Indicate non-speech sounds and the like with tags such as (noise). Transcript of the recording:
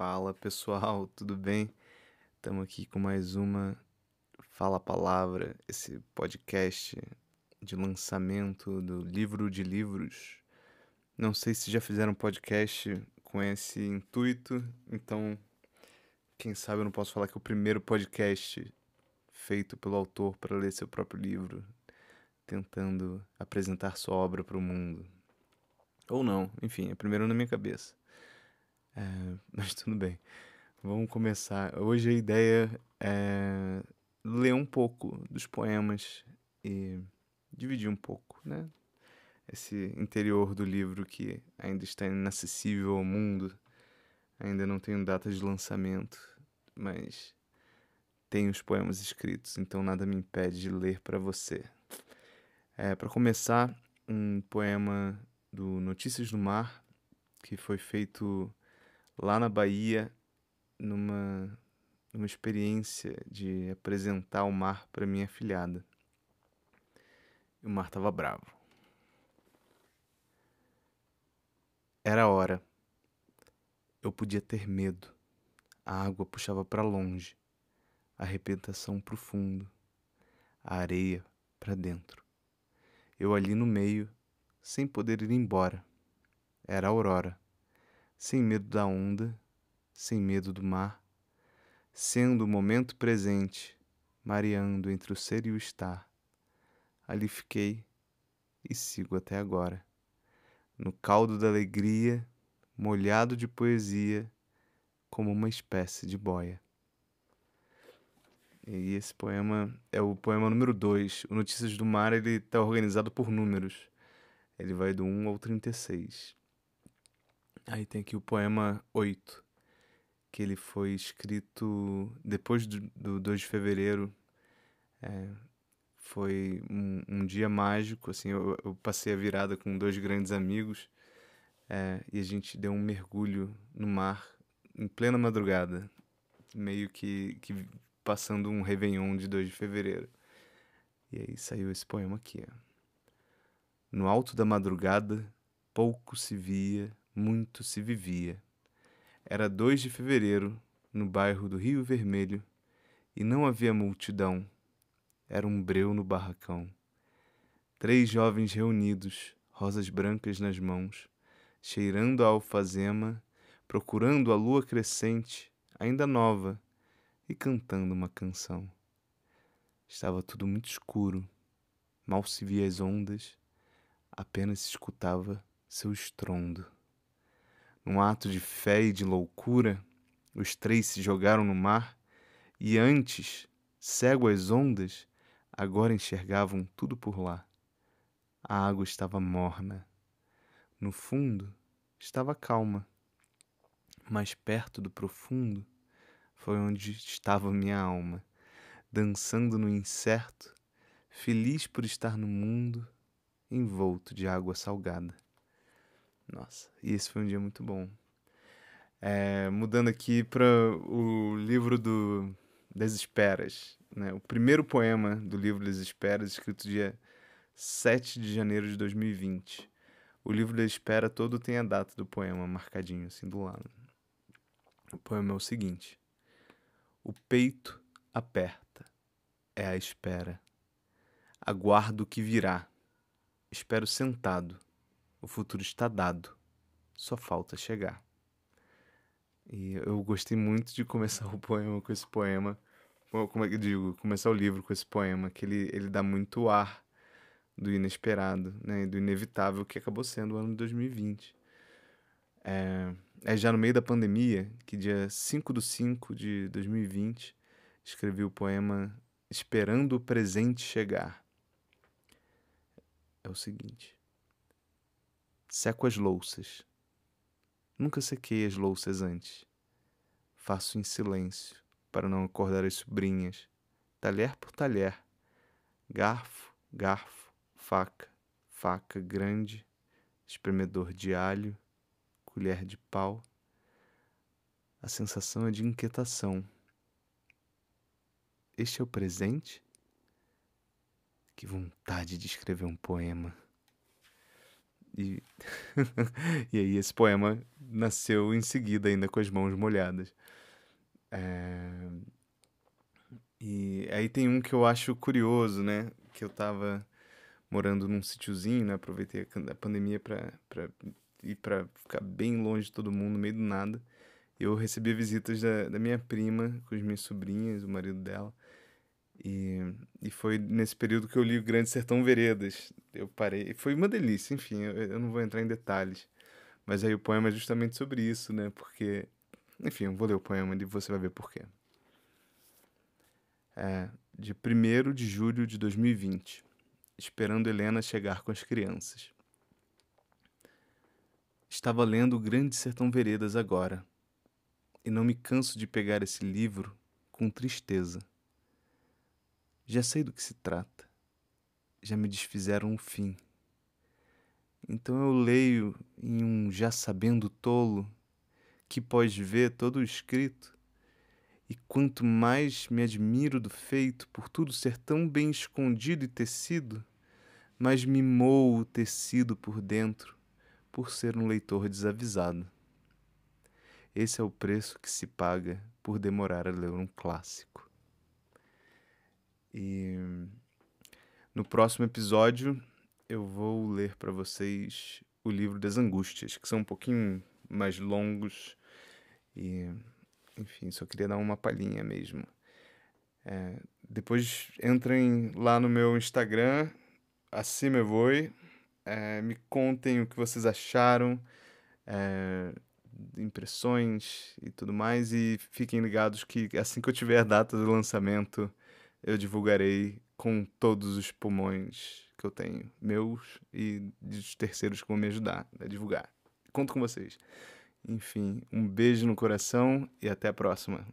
Fala pessoal, (laughs) tudo bem? Estamos aqui com mais uma Fala Palavra, esse podcast de lançamento do livro de livros. Não sei se já fizeram podcast com esse intuito, então quem sabe eu não posso falar que é o primeiro podcast feito pelo autor para ler seu próprio livro, tentando apresentar sua obra para o mundo. Ou não, enfim, é primeiro na minha cabeça. É, (laughs) mas tudo bem. Vamos começar. Hoje a ideia é ler um pouco dos poemas e dividir um pouco, né? Esse interior do livro que ainda está inacessível ao mundo. Ainda não tenho data de lançamento, mas tenho os poemas escritos, então nada me impede de ler para você. É, para começar, um poema do Notícias do Mar, que foi feito lá na Bahia, numa, numa experiência de apresentar o mar para minha filhada. E o mar estava bravo. Era hora. Eu podia ter medo. A água puxava para longe, a arrebentação para o fundo, a areia para dentro. Eu ali no meio, sem poder ir embora. Era a aurora sem medo da onda, sem medo do mar, sendo o momento presente, mareando entre o ser e o estar. Ali fiquei e sigo até agora, no caldo da alegria, molhado de poesia, como uma espécie de boia. E esse poema é o poema número 2. O Notícias do Mar ele está organizado por números. Ele vai do 1 ao 36. Aí tem aqui o poema 8, que ele foi escrito depois do, do 2 de fevereiro. É, foi um, um, dia mágico, assim, eu, eu, passei a virada com dois grandes amigos é, e a gente deu um mergulho no mar em plena madrugada, meio que, que passando um Réveillon de 2 de fevereiro. E aí saiu esse poema aqui. Ó. No alto da madrugada, pouco se via muito se vivia. Era 2 de fevereiro, no bairro do Rio Vermelho, e não havia multidão. Era um breu no barracão. Três jovens reunidos, rosas brancas nas mãos, cheirando a alfazema, procurando a lua crescente, ainda nova, e cantando uma canção. Estava tudo muito escuro, mal se via as ondas, apenas se escutava seu estrondo. Num ato de fé e de loucura, os três se jogaram no mar e antes, cego às ondas, agora enxergavam tudo por lá. A água estava morna. No fundo, estava calma. Mais perto do profundo foi onde estava minha alma, dançando no incerto, feliz por estar no mundo envolto de água salgada. Nossa, e esse foi um dia muito bom. É, mudando aqui para o livro do das Esperas, né? o primeiro poema do livro das Esperas, escrito dia 7 de janeiro de 2020. O livro da espera todo tem a data do poema marcadinho assim do lado. O poema é o seguinte: O peito aperta, é a espera. Aguardo o que virá. Espero sentado o futuro está dado, só falta chegar. E eu gostei muito de começar o poema com esse poema. Como é que eu digo? Começar o livro com esse poema, que ele, ele dá muito ar do inesperado, né? Do inevitável que acabou sendo o ano de 2020. É, é já no meio da pandemia que, dia 5 de 5 de 2020, escrevi o poema Esperando o Presente Chegar. É o seguinte. Seco as louças. Nunca sequei as louças antes. Faço em silêncio para não acordar as sobrinhas, talher por talher. Garfo, garfo, faca, faca grande, espremedor de alho, colher de pau. A sensação é de inquietação. Este é o presente? Que vontade de escrever um poema. E, (laughs) e aí esse poema nasceu em seguida, ainda com as mãos molhadas. É... E aí tem um que eu acho curioso, né? Que eu tava morando num sítiozinho, né? Aproveitei a pandemia para ir para ficar bem longe de todo mundo, no meio do nada. Eu recebi visitas da, da minha prima com as minhas sobrinhas, o marido dela. E, e foi nesse período que eu li o Grande Sertão Veredas. Eu parei. Foi uma delícia, enfim, eu, eu não vou entrar em detalhes. Mas aí o poema é justamente sobre isso, né? Porque. Enfim, eu vou ler o poema e você vai ver por quê. É, de 1 de julho de 2020, esperando Helena chegar com as crianças. Estava lendo o Grande Sertão Veredas agora, e não me canso de pegar esse livro com tristeza. Já sei do que se trata, já me desfizeram o fim. Então eu leio em um já sabendo tolo que pode ver todo o escrito, e quanto mais me admiro do feito por tudo ser tão bem escondido e tecido, mais me moo o tecido por dentro por ser um leitor desavisado. Esse é o preço que se paga por demorar a ler um clássico. E no próximo episódio eu vou ler para vocês o livro das Angústias, que são um pouquinho mais longos e, enfim, só queria dar uma palhinha mesmo. É, depois entrem lá no meu Instagram, acima eu vou, é, me contem o que vocês acharam, é, impressões e tudo mais, e fiquem ligados que assim que eu tiver a data do lançamento, eu divulgarei com todos os pulmões que eu tenho, meus e dos terceiros que vão me ajudar a divulgar. Conto com vocês. Enfim, um beijo no coração e até a próxima.